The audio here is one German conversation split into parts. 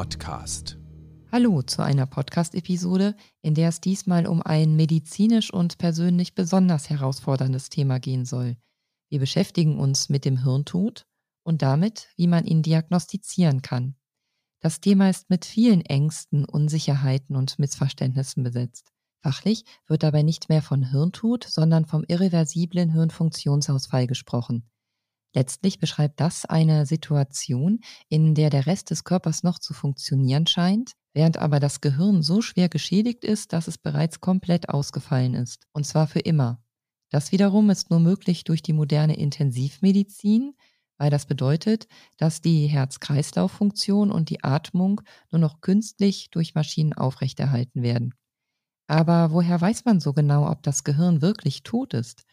Podcast. Hallo zu einer Podcast-Episode, in der es diesmal um ein medizinisch und persönlich besonders herausforderndes Thema gehen soll. Wir beschäftigen uns mit dem Hirntod und damit, wie man ihn diagnostizieren kann. Das Thema ist mit vielen Ängsten, Unsicherheiten und Missverständnissen besetzt. Fachlich wird dabei nicht mehr von Hirntod, sondern vom irreversiblen Hirnfunktionsausfall gesprochen. Letztlich beschreibt das eine Situation, in der der Rest des Körpers noch zu funktionieren scheint, während aber das Gehirn so schwer geschädigt ist, dass es bereits komplett ausgefallen ist, und zwar für immer. Das wiederum ist nur möglich durch die moderne Intensivmedizin, weil das bedeutet, dass die Herz-Kreislauf-Funktion und die Atmung nur noch künstlich durch Maschinen aufrechterhalten werden. Aber woher weiß man so genau, ob das Gehirn wirklich tot ist?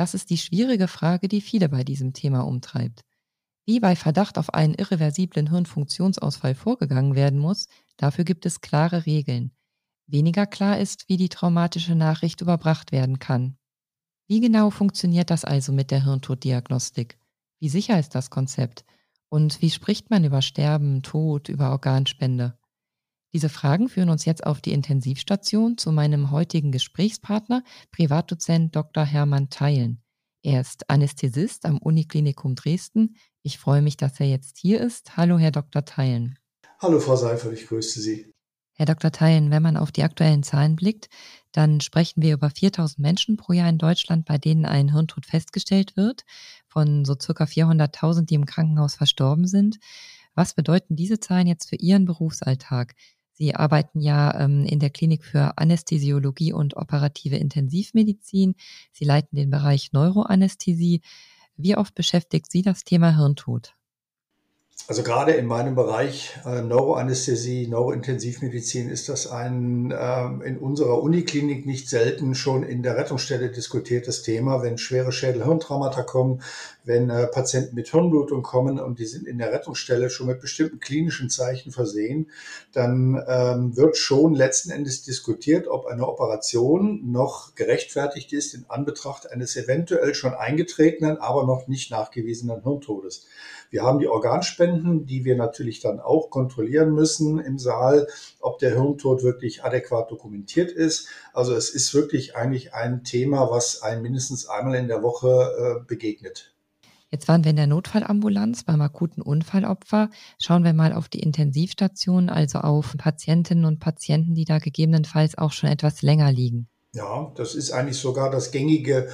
Das ist die schwierige Frage, die viele bei diesem Thema umtreibt. Wie bei Verdacht auf einen irreversiblen Hirnfunktionsausfall vorgegangen werden muss, dafür gibt es klare Regeln. Weniger klar ist, wie die traumatische Nachricht überbracht werden kann. Wie genau funktioniert das also mit der Hirntoddiagnostik? Wie sicher ist das Konzept? Und wie spricht man über Sterben, Tod, über Organspende? Diese Fragen führen uns jetzt auf die Intensivstation zu meinem heutigen Gesprächspartner, Privatdozent Dr. Hermann Theilen. Er ist Anästhesist am Uniklinikum Dresden. Ich freue mich, dass er jetzt hier ist. Hallo, Herr Dr. Theilen. Hallo, Frau Seifert, ich grüße Sie. Herr Dr. Theilen, wenn man auf die aktuellen Zahlen blickt, dann sprechen wir über 4000 Menschen pro Jahr in Deutschland, bei denen ein Hirntod festgestellt wird, von so circa 400.000, die im Krankenhaus verstorben sind. Was bedeuten diese Zahlen jetzt für Ihren Berufsalltag? Sie arbeiten ja ähm, in der Klinik für Anästhesiologie und operative Intensivmedizin. Sie leiten den Bereich Neuroanästhesie. Wie oft beschäftigt Sie das Thema Hirntod? Also gerade in meinem Bereich äh, Neuroanästhesie, Neurointensivmedizin ist das ein äh, in unserer Uniklinik nicht selten schon in der Rettungsstelle diskutiertes Thema, wenn schwere Schädel-Hirntraumata kommen, wenn äh, Patienten mit Hirnblutung kommen und die sind in der Rettungsstelle schon mit bestimmten klinischen Zeichen versehen, dann ähm, wird schon letzten Endes diskutiert, ob eine Operation noch gerechtfertigt ist in Anbetracht eines eventuell schon eingetretenen, aber noch nicht nachgewiesenen Hirntodes. Wir haben die Organspenden, die wir natürlich dann auch kontrollieren müssen im Saal, ob der Hirntod wirklich adäquat dokumentiert ist. Also es ist wirklich eigentlich ein Thema, was einem mindestens einmal in der Woche äh, begegnet. Jetzt waren wir in der Notfallambulanz beim akuten Unfallopfer. Schauen wir mal auf die Intensivstation, also auf Patientinnen und Patienten, die da gegebenenfalls auch schon etwas länger liegen. Ja, das ist eigentlich sogar das gängige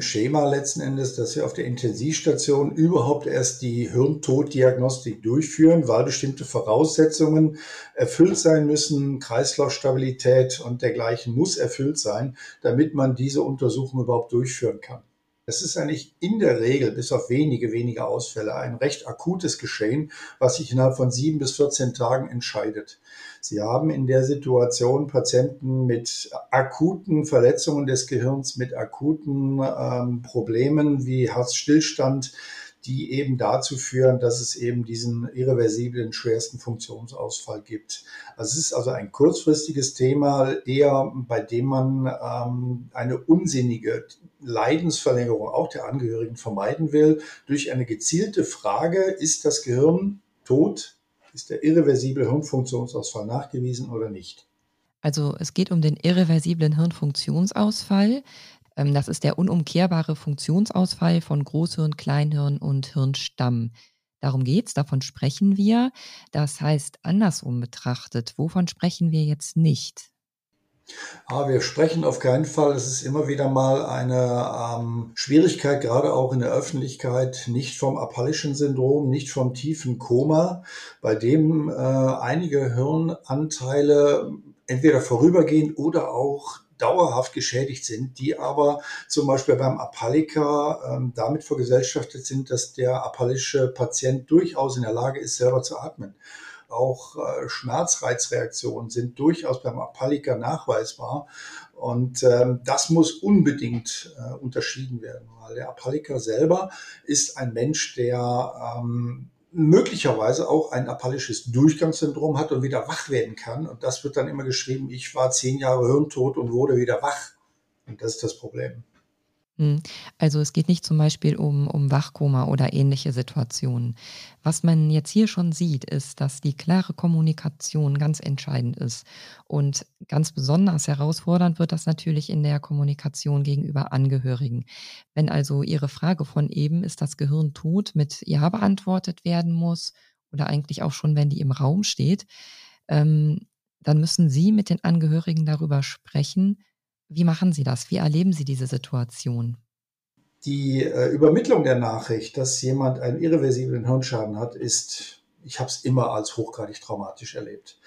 Schema letzten Endes, dass wir auf der Intensivstation überhaupt erst die Hirntoddiagnostik durchführen, weil bestimmte Voraussetzungen erfüllt sein müssen. Kreislaufstabilität und dergleichen muss erfüllt sein, damit man diese Untersuchung überhaupt durchführen kann. Es ist eigentlich in der Regel, bis auf wenige, wenige Ausfälle, ein recht akutes Geschehen, was sich innerhalb von sieben bis 14 Tagen entscheidet. Sie haben in der Situation Patienten mit akuten Verletzungen des Gehirns, mit akuten ähm, Problemen wie Herzstillstand, die eben dazu führen, dass es eben diesen irreversiblen schwersten Funktionsausfall gibt. Also es ist also ein kurzfristiges Thema, eher bei dem man ähm, eine unsinnige Leidensverlängerung auch der Angehörigen vermeiden will, durch eine gezielte Frage, ist das Gehirn tot? Ist der irreversible Hirnfunktionsausfall nachgewiesen oder nicht? Also es geht um den irreversiblen Hirnfunktionsausfall. Ähm, das ist der unumkehrbare Funktionsausfall von Großhirn, Kleinhirn und Hirnstamm. Darum geht's, davon sprechen wir. Das heißt, andersrum betrachtet, wovon sprechen wir jetzt nicht? Aber wir sprechen auf keinen Fall. Es ist immer wieder mal eine ähm, Schwierigkeit, gerade auch in der Öffentlichkeit, nicht vom apallischen Syndrom, nicht vom tiefen Koma, bei dem äh, einige Hirnanteile entweder vorübergehend oder auch dauerhaft geschädigt sind, die aber zum Beispiel beim Apalliker ähm, damit vergesellschaftet sind, dass der apallische Patient durchaus in der Lage ist, selber zu atmen. Auch äh, Schmerzreizreaktionen sind durchaus beim Apalliker nachweisbar. Und ähm, das muss unbedingt äh, unterschieden werden, weil der Apalliker selber ist ein Mensch, der ähm, möglicherweise auch ein apallisches Durchgangssyndrom hat und wieder wach werden kann. Und das wird dann immer geschrieben, ich war zehn Jahre hirntot und wurde wieder wach. Und das ist das Problem. Hm, also es geht nicht zum Beispiel um, um Wachkoma oder ähnliche Situationen. Was man jetzt hier schon sieht, ist, dass die klare Kommunikation ganz entscheidend ist. Und ganz besonders herausfordernd wird das natürlich in der Kommunikation gegenüber Angehörigen. Wenn also Ihre Frage von eben, ist das Gehirn tot, mit Ja beantwortet werden muss oder eigentlich auch schon, wenn die im Raum steht, ähm, dann müssen Sie mit den Angehörigen darüber sprechen, wie machen Sie das? Wie erleben Sie diese Situation? Die äh, Übermittlung der Nachricht, dass jemand einen irreversiblen Hirnschaden hat, ist, ich habe es immer als hochgradig traumatisch erlebt.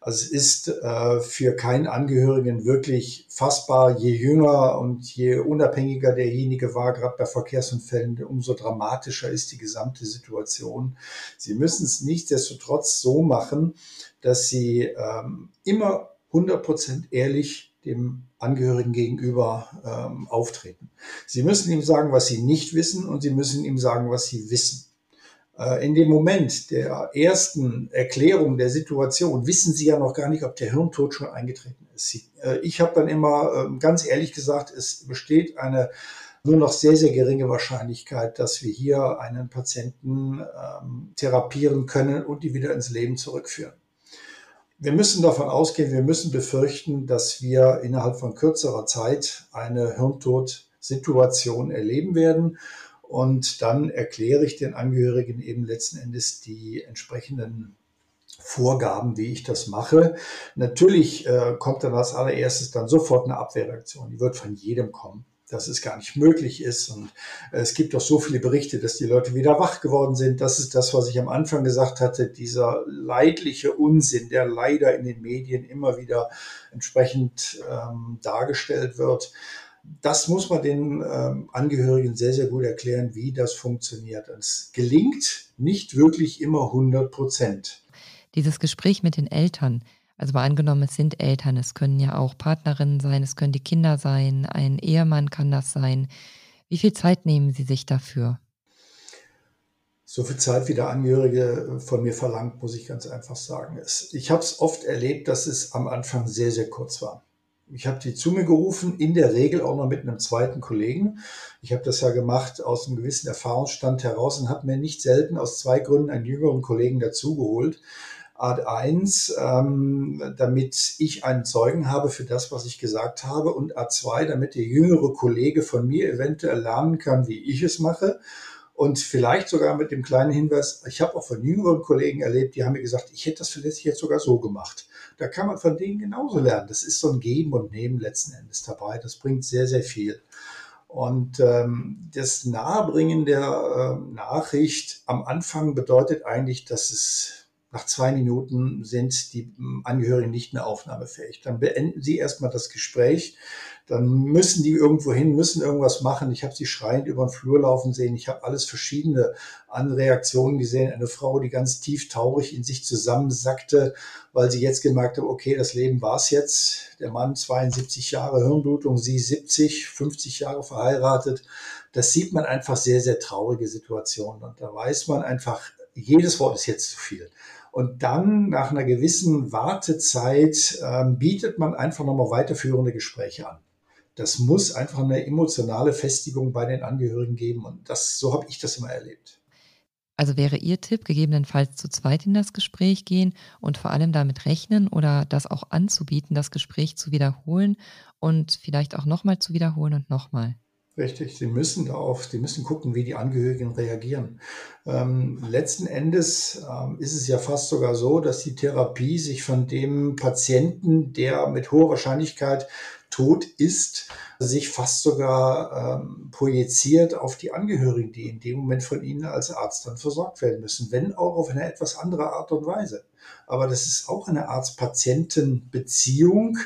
Also es ist äh, für keinen Angehörigen wirklich fassbar. Je jünger und je unabhängiger derjenige war, gerade bei Verkehrsunfällen, umso dramatischer ist die gesamte Situation. Sie müssen es nichtsdestotrotz so machen, dass Sie ähm, immer 100% ehrlich dem Angehörigen gegenüber ähm, auftreten. Sie müssen ihm sagen, was sie nicht wissen und sie müssen ihm sagen, was sie wissen. Äh, in dem Moment der ersten Erklärung der Situation wissen Sie ja noch gar nicht, ob der Hirntod schon eingetreten ist. Sie, äh, ich habe dann immer äh, ganz ehrlich gesagt, es besteht eine nur noch sehr, sehr geringe Wahrscheinlichkeit, dass wir hier einen Patienten ähm, therapieren können und die wieder ins Leben zurückführen wir müssen davon ausgehen, wir müssen befürchten, dass wir innerhalb von kürzerer Zeit eine Hirntodsituation erleben werden. Und dann erkläre ich den Angehörigen eben letzten Endes die entsprechenden Vorgaben, wie ich das mache. Natürlich äh, kommt dann als allererstes dann sofort eine Abwehrreaktion. Die wird von jedem kommen dass es gar nicht möglich ist. Und äh, es gibt doch so viele Berichte, dass die Leute wieder wach geworden sind. Das ist das, was ich am Anfang gesagt hatte, dieser leidliche Unsinn, der leider in den Medien immer wieder entsprechend ähm, dargestellt wird. Das muss man den ähm, Angehörigen sehr, sehr gut erklären, wie das funktioniert. Es gelingt nicht wirklich immer 100 Prozent. Dieses Gespräch mit den Eltern, also mal angenommen, es sind Eltern, es können ja auch Partnerinnen sein, es können die Kinder sein, ein Ehemann kann das sein. Wie viel Zeit nehmen Sie sich dafür? So viel Zeit, wie der Angehörige von mir verlangt, muss ich ganz einfach sagen. Ich habe es oft erlebt, dass es am Anfang sehr, sehr kurz war. Ich habe die zu mir gerufen, in der Regel auch noch mit einem zweiten Kollegen. Ich habe das ja gemacht aus einem gewissen Erfahrungsstand heraus und habe mir nicht selten aus zwei Gründen einen jüngeren Kollegen dazugeholt, Art 1, ähm, damit ich einen Zeugen habe für das, was ich gesagt habe und Art 2, damit der jüngere Kollege von mir eventuell lernen kann, wie ich es mache. Und vielleicht sogar mit dem kleinen Hinweis, ich habe auch von jüngeren Kollegen erlebt, die haben mir gesagt, ich hätte das vielleicht jetzt sogar so gemacht. Da kann man von denen genauso lernen. Das ist so ein Geben und Nehmen letzten Endes dabei. Das bringt sehr, sehr viel. Und ähm, das Nahebringen der äh, Nachricht am Anfang bedeutet eigentlich, dass es nach zwei Minuten sind die Angehörigen nicht mehr aufnahmefähig. Dann beenden sie erstmal das Gespräch. Dann müssen die irgendwo hin, müssen irgendwas machen. Ich habe sie schreiend über den Flur laufen sehen. Ich habe alles verschiedene an Reaktionen gesehen. Eine Frau, die ganz tief traurig in sich zusammensackte, weil sie jetzt gemerkt hat, okay, das Leben war's jetzt. Der Mann 72 Jahre Hirnblutung, sie 70, 50 Jahre verheiratet. Das sieht man einfach sehr, sehr traurige Situationen. Und da weiß man einfach, jedes Wort ist jetzt zu viel. Und dann nach einer gewissen Wartezeit ähm, bietet man einfach nochmal weiterführende Gespräche an. Das muss einfach eine emotionale Festigung bei den Angehörigen geben. Und das, so habe ich das immer erlebt. Also wäre Ihr Tipp, gegebenenfalls zu zweit in das Gespräch gehen und vor allem damit rechnen oder das auch anzubieten, das Gespräch zu wiederholen und vielleicht auch nochmal zu wiederholen und nochmal? Richtig, Sie müssen darauf, Sie müssen gucken, wie die Angehörigen reagieren. Ähm, letzten Endes ähm, ist es ja fast sogar so, dass die Therapie sich von dem Patienten, der mit hoher Wahrscheinlichkeit tot ist, sich fast sogar ähm, projiziert auf die Angehörigen, die in dem Moment von Ihnen als Arzt dann versorgt werden müssen, wenn auch auf eine etwas andere Art und Weise. Aber das ist auch eine Arzt-Patienten-Beziehung,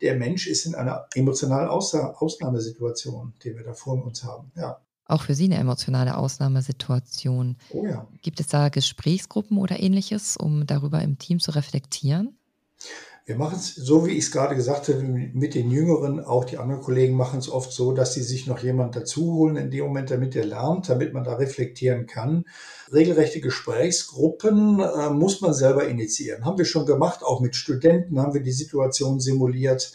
der Mensch ist in einer emotionalen Ausnahmesituation, die wir da vor uns haben. Ja. Auch für Sie eine emotionale Ausnahmesituation. Oh ja. Gibt es da Gesprächsgruppen oder ähnliches, um darüber im Team zu reflektieren? Wir machen es, so wie ich es gerade gesagt habe, mit den Jüngeren, auch die anderen Kollegen machen es oft so, dass sie sich noch jemand dazu holen in dem Moment, damit er lernt, damit man da reflektieren kann. Regelrechte Gesprächsgruppen äh, muss man selber initiieren. Haben wir schon gemacht, auch mit Studenten haben wir die Situation simuliert.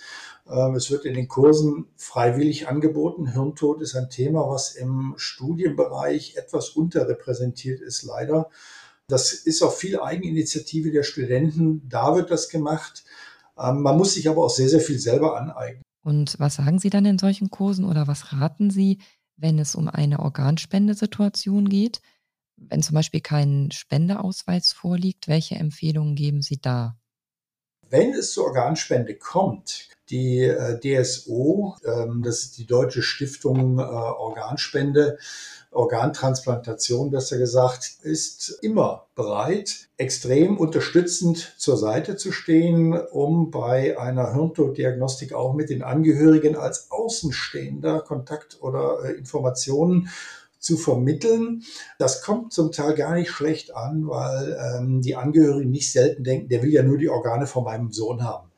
Ähm, es wird in den Kursen freiwillig angeboten. Hirntod ist ein Thema, was im Studienbereich etwas unterrepräsentiert ist, leider. Das ist auch viel Eigeninitiative der Studenten. Da wird das gemacht. Ähm, man muss sich aber auch sehr, sehr viel selber aneignen. Und was sagen Sie dann in solchen Kursen oder was raten Sie, wenn es um eine Organspendesituation geht? Wenn zum Beispiel kein Spendeausweis vorliegt, welche Empfehlungen geben Sie da? Wenn es zur Organspende kommt, die äh, DSO, ähm, das ist die Deutsche Stiftung äh, Organspende, Organtransplantation besser gesagt, ist immer bereit, extrem unterstützend zur Seite zu stehen, um bei einer Hirntoddiagnostik auch mit den Angehörigen als Außenstehender Kontakt oder äh, Informationen zu vermitteln. Das kommt zum Teil gar nicht schlecht an, weil ähm, die Angehörigen nicht selten denken, der will ja nur die Organe von meinem Sohn haben.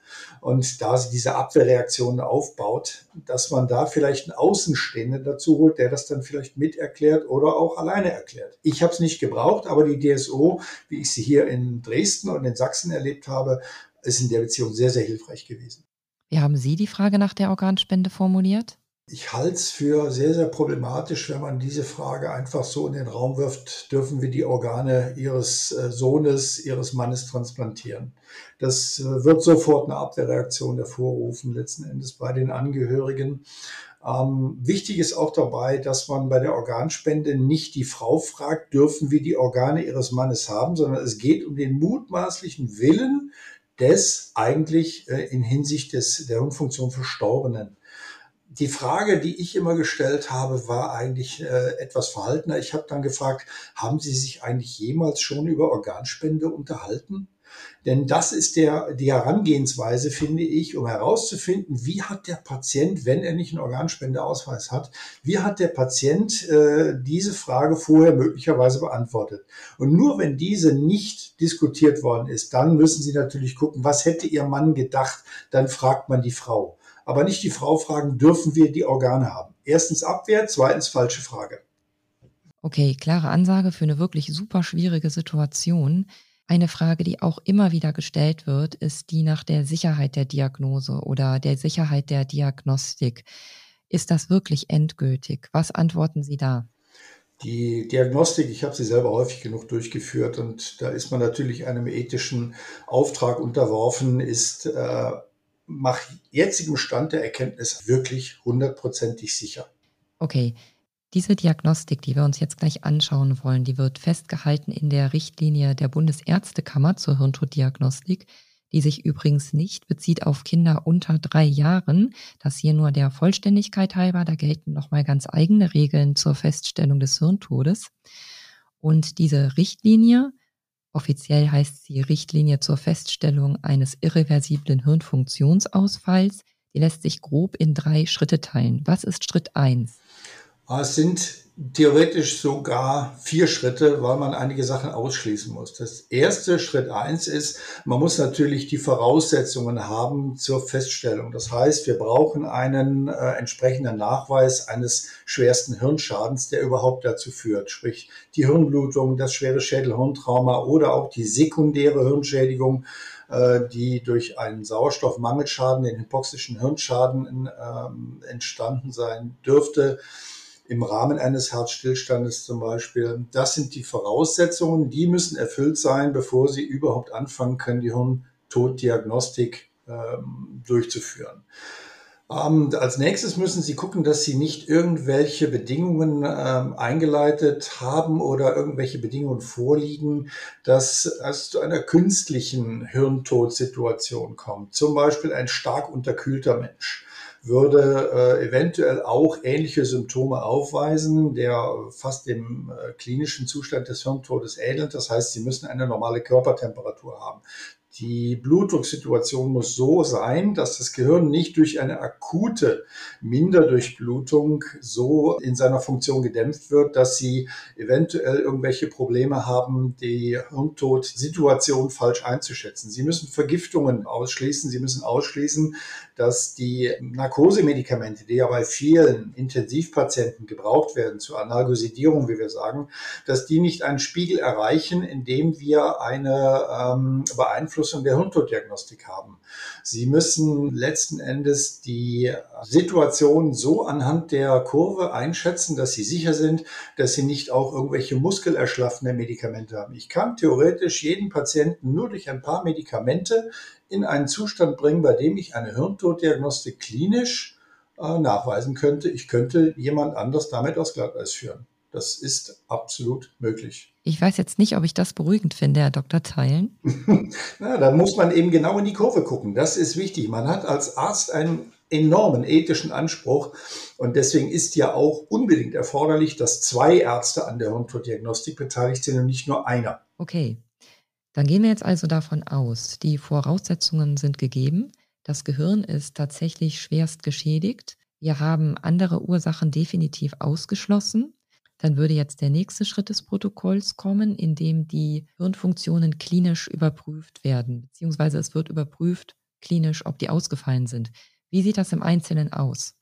Und da sie diese Abwehrreaktionen aufbaut, dass man da vielleicht einen Außenstehenden dazu holt, der das dann vielleicht mit erklärt oder auch alleine erklärt. Ich habe es nicht gebraucht, aber die DSO, wie ich sie hier in Dresden und in Sachsen erlebt habe, ist in der Beziehung sehr, sehr hilfreich gewesen. Wie haben Sie die Frage nach der Organspende formuliert? Ich halte es für sehr, sehr problematisch, wenn man diese Frage einfach so in den Raum wirft, dürfen wir die Organe Ihres äh, Sohnes, Ihres Mannes transplantieren. Das äh, wird sofort eine Abwehrreaktion hervorrufen, letzten Endes bei den Angehörigen. Ähm, wichtig ist auch dabei, dass man bei der Organspende nicht die Frau fragt, dürfen wir die Organe ihres Mannes haben, sondern es geht um den mutmaßlichen Willen des eigentlich äh, in Hinsicht des, der Hirnfunktion Verstorbenen die Frage, die ich immer gestellt habe, war eigentlich äh, etwas verhaltener. Ich habe dann gefragt, haben Sie sich eigentlich jemals schon über Organspende unterhalten? Denn das ist der, die Herangehensweise, finde ich, um herauszufinden, wie hat der Patient, wenn er nicht einen Organspendeausweis hat, wie hat der Patient äh, diese Frage vorher möglicherweise beantwortet. Und nur wenn diese nicht diskutiert worden ist, dann müssen Sie natürlich gucken, was hätte Ihr Mann gedacht, dann fragt man die Frau aber nicht die Frau fragen, dürfen wir die Organe haben? Erstens Abwehr, zweitens falsche Frage. Okay, klare Ansage für eine wirklich super schwierige Situation. Eine Frage, die auch immer wieder gestellt wird, ist die nach der Sicherheit der Diagnose oder der Sicherheit der Diagnostik. Ist das wirklich endgültig? Was antworten Sie da? Die Diagnostik, ich habe sie selber häufig genug durchgeführt und da ist man natürlich einem ethischen Auftrag unterworfen, ist äh, nach jetzigem Stand der Erkenntnis wirklich hundertprozentig sicher. Okay. Diese Diagnostik, die wir uns jetzt gleich anschauen wollen, die wird festgehalten in der Richtlinie der Bundesärztekammer zur Hirntoddiagnostik, die sich übrigens nicht bezieht auf Kinder unter drei Jahren. Das hier nur der Vollständigkeit halber. Da gelten nochmal ganz eigene Regeln zur Feststellung des Hirntodes. Und diese Richtlinie Offiziell heißt sie Richtlinie zur Feststellung eines irreversiblen Hirnfunktionsausfalls. Die lässt sich grob in drei Schritte teilen. Was ist Schritt eins? Es sind theoretisch sogar vier Schritte, weil man einige Sachen ausschließen muss. Das erste Schritt eins ist, man muss natürlich die Voraussetzungen haben zur Feststellung. Das heißt, wir brauchen einen äh, entsprechenden Nachweis eines schwersten Hirnschadens, der überhaupt dazu führt. Sprich, die Hirnblutung, das schwere Schädelhirntrauma oder auch die sekundäre Hirnschädigung äh, die durch einen Sauerstoffmangelschaden, den hypoxischen Hirnschaden äh, entstanden sein dürfte im Rahmen eines Herzstillstandes zum Beispiel. Das sind die Voraussetzungen, die müssen erfüllt sein, bevor Sie überhaupt anfangen können, die Hirntoddiagnostik ähm, durchzuführen. Ähm, als nächstes müssen Sie gucken, dass Sie nicht irgendwelche Bedingungen ähm, eingeleitet haben oder irgendwelche Bedingungen vorliegen, dass es zu einer künstlichen Hirntodsituation kommt. Zum Beispiel ein stark unterkühlter Mensch würde äh, eventuell auch ähnliche Symptome aufweisen, der fast dem äh, klinischen Zustand des Hirntodes ähnelt. Das heißt, sie müssen eine normale Körpertemperatur haben. Die Blutdrucksituation muss so sein, dass das Gehirn nicht durch eine akute Minderdurchblutung so in seiner Funktion gedämpft wird, dass sie eventuell irgendwelche Probleme haben, die Hirntodsituation falsch einzuschätzen. Sie müssen Vergiftungen ausschließen. Sie müssen ausschließen, dass die Narkosemedikamente, die ja bei vielen Intensivpatienten gebraucht werden, zur Analgosidierung, wie wir sagen, dass die nicht einen Spiegel erreichen, in dem wir eine ähm, Beeinflussung Beeinflussung der Hirntoddiagnostik haben. Sie müssen letzten Endes die Situation so anhand der Kurve einschätzen, dass Sie sicher sind, dass Sie nicht auch irgendwelche muskelerschlaffende Medikamente haben. Ich kann theoretisch jeden Patienten nur durch ein paar Medikamente in einen Zustand bringen, bei dem ich eine Hirntoddiagnostik klinisch äh, nachweisen könnte. Ich könnte jemand anders damit aus Glatteis führen. Das ist absolut möglich. Ich weiß jetzt nicht, ob ich das beruhigend finde, Herr Dr. Teilen. Na, da muss man eben genau in die Kurve gucken. Das ist wichtig. Man hat als Arzt einen enormen ethischen Anspruch und deswegen ist ja auch unbedingt erforderlich, dass zwei Ärzte an der Hirntoddiagnostik beteiligt sind und nicht nur einer. Okay, dann gehen wir jetzt also davon aus, die Voraussetzungen sind gegeben. Das Gehirn ist tatsächlich schwerst geschädigt. Wir haben andere Ursachen definitiv ausgeschlossen. Dann würde jetzt der nächste Schritt des Protokolls kommen, in dem die Hirnfunktionen klinisch überprüft werden, beziehungsweise es wird überprüft klinisch, ob die ausgefallen sind. Wie sieht das im Einzelnen aus?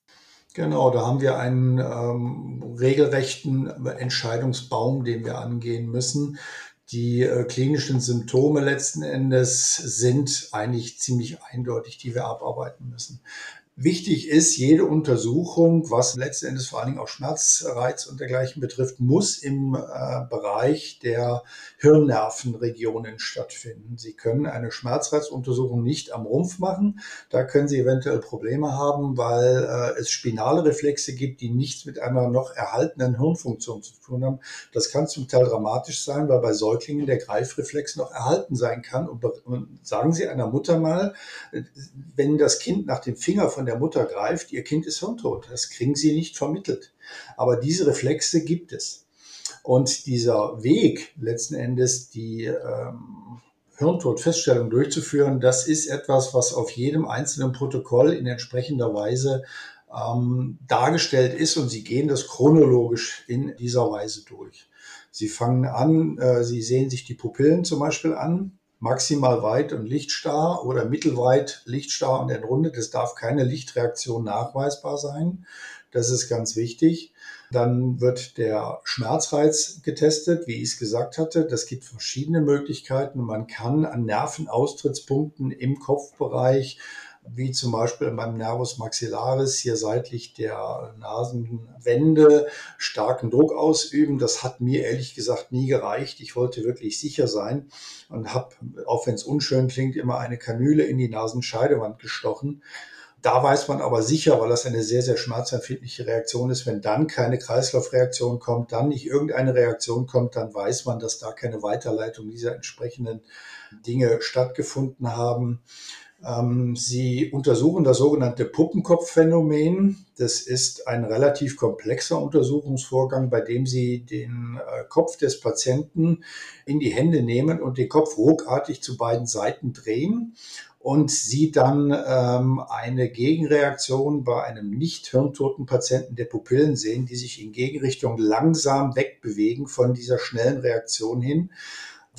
Genau, da haben wir einen ähm, regelrechten Entscheidungsbaum, den wir angehen müssen. Die äh, klinischen Symptome letzten Endes sind eigentlich ziemlich eindeutig, die wir abarbeiten müssen. Wichtig ist, jede Untersuchung, was letztendlich vor allen Dingen auch Schmerzreiz und dergleichen betrifft, muss im äh, Bereich der Hirnnervenregionen stattfinden. Sie können eine Schmerzreizuntersuchung nicht am Rumpf machen. Da können Sie eventuell Probleme haben, weil äh, es spinale Reflexe gibt, die nichts mit einer noch erhaltenen Hirnfunktion zu tun haben. Das kann zum Teil dramatisch sein, weil bei Säuglingen der Greifreflex noch erhalten sein kann. Und, und sagen Sie einer Mutter mal, wenn das Kind nach dem Finger von der Mutter greift, ihr Kind ist hirntot. Das kriegen sie nicht vermittelt. Aber diese Reflexe gibt es. Und dieser Weg, letzten Endes die ähm, Hirntodfeststellung durchzuführen, das ist etwas, was auf jedem einzelnen Protokoll in entsprechender Weise ähm, dargestellt ist und sie gehen das chronologisch in dieser Weise durch. Sie fangen an, äh, sie sehen sich die Pupillen zum Beispiel an, maximal weit und lichtstarr oder mittelweit lichtstarr und entrundet. Es darf keine Lichtreaktion nachweisbar sein. Das ist ganz wichtig. Dann wird der Schmerzreiz getestet, wie ich es gesagt hatte. Das gibt verschiedene Möglichkeiten. Man kann an Nervenaustrittspunkten im Kopfbereich wie zum Beispiel beim Nervus maxillaris hier seitlich der Nasenwände starken Druck ausüben. Das hat mir ehrlich gesagt nie gereicht. Ich wollte wirklich sicher sein und habe, auch wenn es unschön klingt, immer eine Kanüle in die Nasenscheidewand gestochen. Da weiß man aber sicher, weil das eine sehr, sehr schmerzempfindliche Reaktion ist, wenn dann keine Kreislaufreaktion kommt, dann nicht irgendeine Reaktion kommt, dann weiß man, dass da keine Weiterleitung dieser entsprechenden Dinge stattgefunden haben. Ähm, sie untersuchen das sogenannte Puppenkopfphänomen. Das ist ein relativ komplexer Untersuchungsvorgang, bei dem Sie den äh, Kopf des Patienten in die Hände nehmen und den Kopf ruckartig zu beiden Seiten drehen und Sie dann ähm, eine Gegenreaktion bei einem nicht hirntoten Patienten der Pupillen sehen, die sich in Gegenrichtung langsam wegbewegen von dieser schnellen Reaktion hin.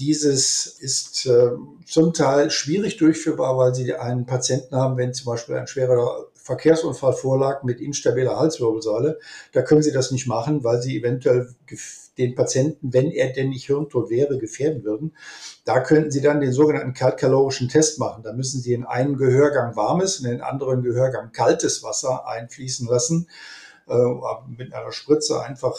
Dieses ist äh, zum Teil schwierig durchführbar, weil Sie einen Patienten haben, wenn zum Beispiel ein schwerer Verkehrsunfall vorlag mit instabiler Halswirbelsäule. Da können Sie das nicht machen, weil Sie eventuell den Patienten, wenn er denn nicht hirntot wäre, gefährden würden. Da könnten Sie dann den sogenannten kaltkalorischen Test machen. Da müssen Sie in einen Gehörgang warmes und in den anderen Gehörgang kaltes Wasser einfließen lassen. Äh, mit einer Spritze einfach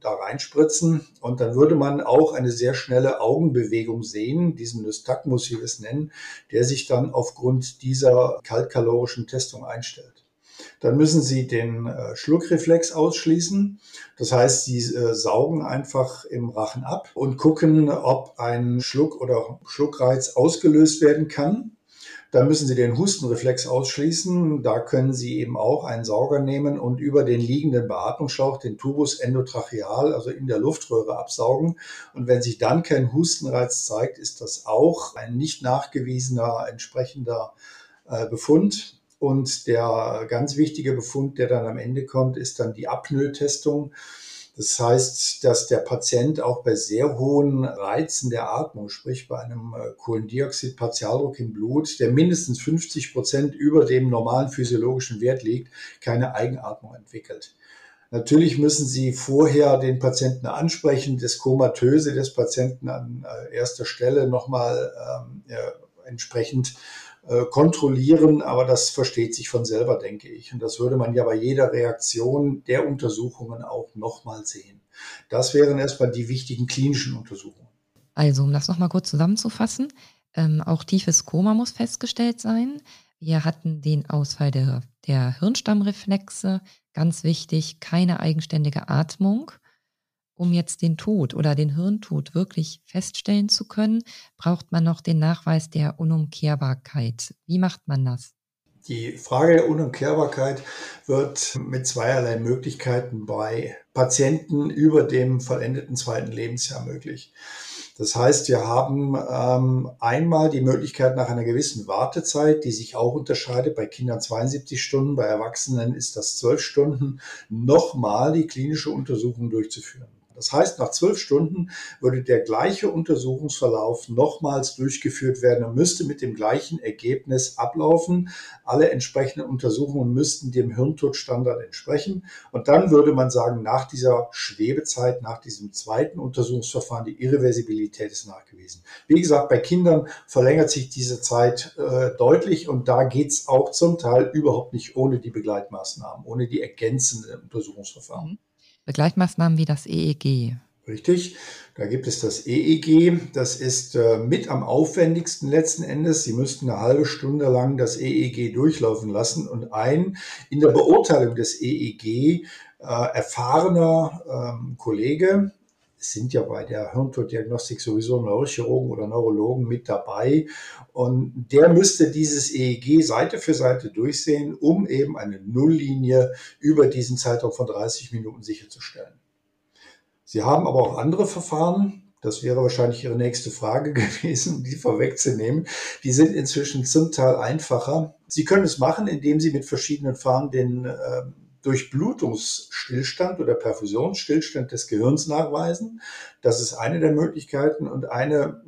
da reinspritzen und dann würde man auch eine sehr schnelle Augenbewegung sehen, diesen Nystagmus, wie wir es nennen, der sich dann aufgrund dieser kaltkalorischen Testung einstellt. Dann müssen Sie den äh, Schluckreflex ausschließen. Das heißt, Sie äh, saugen einfach im Rachen ab und gucken, ob ein Schluck oder Schluckreiz ausgelöst werden kann. Dann müssen Sie den Hustenreflex ausschließen. Da können Sie eben auch einen Sauger nehmen und über den liegenden Beatmungsschlauch den Tubus endotracheal, also in der Luftröhre, absaugen. Und wenn sich dann kein Hustenreiz zeigt, ist das auch ein nicht nachgewiesener entsprechender äh, Befund. Und der ganz wichtige Befund, der dann am Ende kommt, ist dann die Apnoe-Testung. Das heißt, dass der Patient auch bei sehr hohen Reizen der Atmung, sprich bei einem äh, Kohlendioxid-Partialdruck im Blut, der mindestens 50 Prozent über dem normalen physiologischen Wert liegt, keine Eigenatmung entwickelt. Natürlich müssen Sie vorher den Patienten ansprechen, das Komatöse des Patienten an äh, erster Stelle nochmal ähm, entsprechend äh, kontrollieren, aber das versteht sich von selber, denke ich. Und das würde man ja bei jeder Reaktion der Untersuchungen auch nochmal sehen. Das wären erstmal die wichtigen klinischen Untersuchungen. Also, um das nochmal kurz zusammenzufassen, ähm, auch tiefes Koma muss festgestellt sein. Wir hatten den Ausfall der, der Hirnstammreflexe, ganz wichtig, keine eigenständige Atmung. Um jetzt den Tod oder den Hirntod wirklich feststellen zu können, braucht man noch den Nachweis der Unumkehrbarkeit. Wie macht man das? Die Frage der Unumkehrbarkeit wird mit zweierlei Möglichkeiten bei Patienten über dem vollendeten zweiten Lebensjahr möglich. Das heißt, wir haben ähm, einmal die Möglichkeit nach einer gewissen Wartezeit, die sich auch unterscheidet, bei Kindern 72 Stunden, bei Erwachsenen ist das 12 Stunden, nochmal die klinische Untersuchung durchzuführen. Das heißt, nach zwölf Stunden würde der gleiche Untersuchungsverlauf nochmals durchgeführt werden und müsste mit dem gleichen Ergebnis ablaufen. Alle entsprechenden Untersuchungen müssten dem Hirntodstandard entsprechen. Und dann würde man sagen, nach dieser Schwebezeit, nach diesem zweiten Untersuchungsverfahren, die Irreversibilität ist nachgewiesen. Wie gesagt, bei Kindern verlängert sich diese Zeit äh, deutlich und da geht es auch zum Teil überhaupt nicht ohne die Begleitmaßnahmen, ohne die ergänzenden Untersuchungsverfahren. Begleitmaßnahmen wie das EEG. Richtig, da gibt es das EEG. Das ist äh, mit am aufwendigsten letzten Endes. Sie müssten eine halbe Stunde lang das EEG durchlaufen lassen und ein in der Beurteilung des EEG äh, erfahrener ähm, Kollege, sind ja bei der Hirntoddiagnostik sowieso Neurochirurgen oder Neurologen mit dabei. Und der müsste dieses EEG Seite für Seite durchsehen, um eben eine Nulllinie über diesen Zeitraum von 30 Minuten sicherzustellen. Sie haben aber auch andere Verfahren. Das wäre wahrscheinlich Ihre nächste Frage gewesen, die vorwegzunehmen. Die sind inzwischen zum Teil einfacher. Sie können es machen, indem Sie mit verschiedenen Verfahren den äh, Durchblutungsstillstand oder Perfusionsstillstand des Gehirns nachweisen. Das ist eine der Möglichkeiten und eine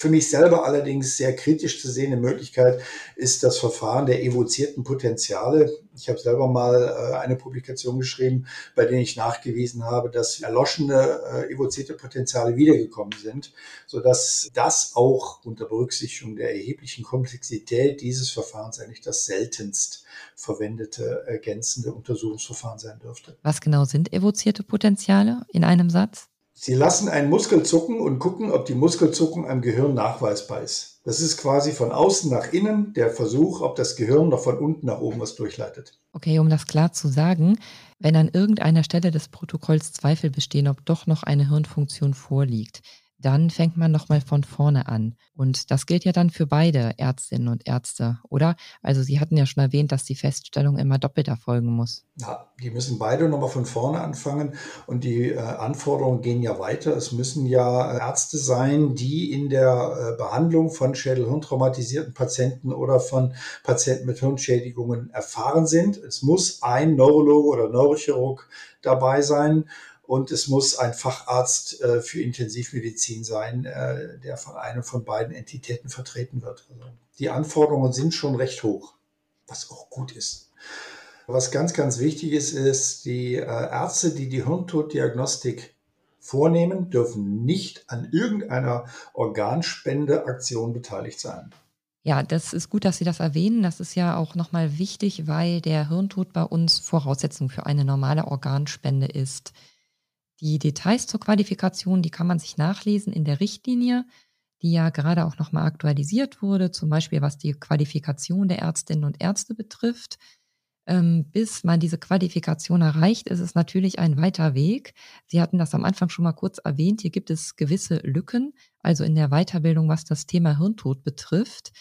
für mich selber allerdings sehr kritisch zu sehende Möglichkeit ist das Verfahren der evozierten Potenziale. Ich habe selber mal äh, eine Publikation geschrieben, bei der ich nachgewiesen habe, dass erloschene äh, evozierte Potenziale wiedergekommen sind, sodass das auch unter Berücksichtigung der erheblichen Komplexität dieses Verfahrens eigentlich das seltenst verwendete ergänzende Untersuchungsverfahren sein dürfte. Was genau sind evozierte Potenziale in einem Satz? Sie lassen einen Muskel zucken und gucken, ob die Muskelzuckung am Gehirn nachweisbar ist. Das ist quasi von außen nach innen der Versuch, ob das Gehirn noch von unten nach oben was durchleitet. Okay, um das klar zu sagen, wenn an irgendeiner Stelle des Protokolls Zweifel bestehen, ob doch noch eine Hirnfunktion vorliegt, dann fängt man nochmal von vorne an. Und das gilt ja dann für beide Ärztinnen und Ärzte, oder? Also Sie hatten ja schon erwähnt, dass die Feststellung immer doppelt erfolgen muss. Ja, die müssen beide nochmal von vorne anfangen und die äh, Anforderungen gehen ja weiter. Es müssen ja Ärzte sein, die in der äh, Behandlung von Schädelhirntraumatisierten Patienten oder von Patienten mit Hirnschädigungen erfahren sind. Es muss ein Neurologe oder Neurochirurg dabei sein und es muss ein Facharzt äh, für Intensivmedizin sein, äh, der von einer von beiden Entitäten vertreten wird. Also die Anforderungen sind schon recht hoch, was auch gut ist. Was ganz, ganz wichtig ist, ist, die äh, Ärzte, die die Hirntoddiagnostik vornehmen, dürfen nicht an irgendeiner Organspendeaktion beteiligt sein. Ja, das ist gut, dass Sie das erwähnen. Das ist ja auch nochmal wichtig, weil der Hirntod bei uns Voraussetzung für eine normale Organspende ist. Die Details zur Qualifikation, die kann man sich nachlesen in der Richtlinie, die ja gerade auch nochmal aktualisiert wurde, zum Beispiel was die Qualifikation der Ärztinnen und Ärzte betrifft. Ähm, bis man diese Qualifikation erreicht, ist es natürlich ein weiter Weg. Sie hatten das am Anfang schon mal kurz erwähnt. Hier gibt es gewisse Lücken, also in der Weiterbildung, was das Thema Hirntod betrifft.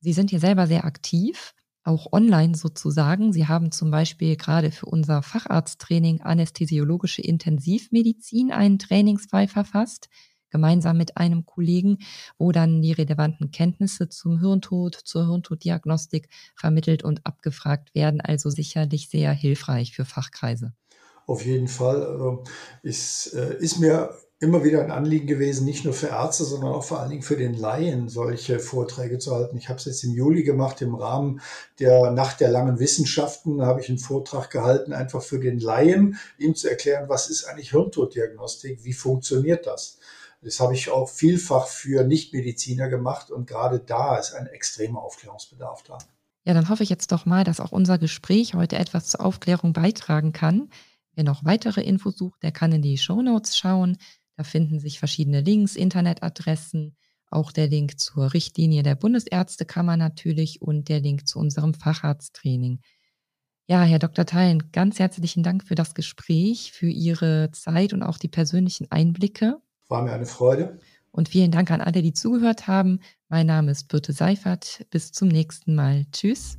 Sie sind hier selber sehr aktiv auch online sozusagen. Sie haben zum Beispiel gerade für unser Facharzttraining Anästhesiologische Intensivmedizin einen Trainingsfall verfasst, gemeinsam mit einem Kollegen, wo dann die relevanten Kenntnisse zum Hirntod, zur Hirntoddiagnostik vermittelt und abgefragt werden. Also sicherlich sehr hilfreich für Fachkreise. Auf jeden Fall. Also, ist, äh, ist mir immer wieder ein Anliegen gewesen, nicht nur für Ärzte, sondern auch vor allen Dingen für den Laien solche Vorträge zu halten. Ich habe es jetzt im Juli gemacht, im Rahmen der Nacht der langen Wissenschaften, habe ich einen Vortrag gehalten, einfach für den Laien, ihm zu erklären, was ist eigentlich Hirntoddiagnostik, wie funktioniert das. Das habe ich auch vielfach für Nichtmediziner gemacht und gerade da ist ein extremer Aufklärungsbedarf da. Ja, dann hoffe ich jetzt doch mal, dass auch unser Gespräch heute etwas zur Aufklärung beitragen kann. Wer noch weitere Infos sucht, der kann in die Show Notes schauen. Da finden sich verschiedene Links, Internetadressen, auch der Link zur Richtlinie der Bundesärztekammer natürlich und der Link zu unserem Facharzttraining. Ja, Herr Dr. Theilen, ganz herzlichen Dank für das Gespräch, für Ihre Zeit und auch die persönlichen Einblicke. War mir eine Freude. Und vielen Dank an alle, die zugehört haben. Mein Name ist Birte Seifert. Bis zum nächsten Mal. Tschüss.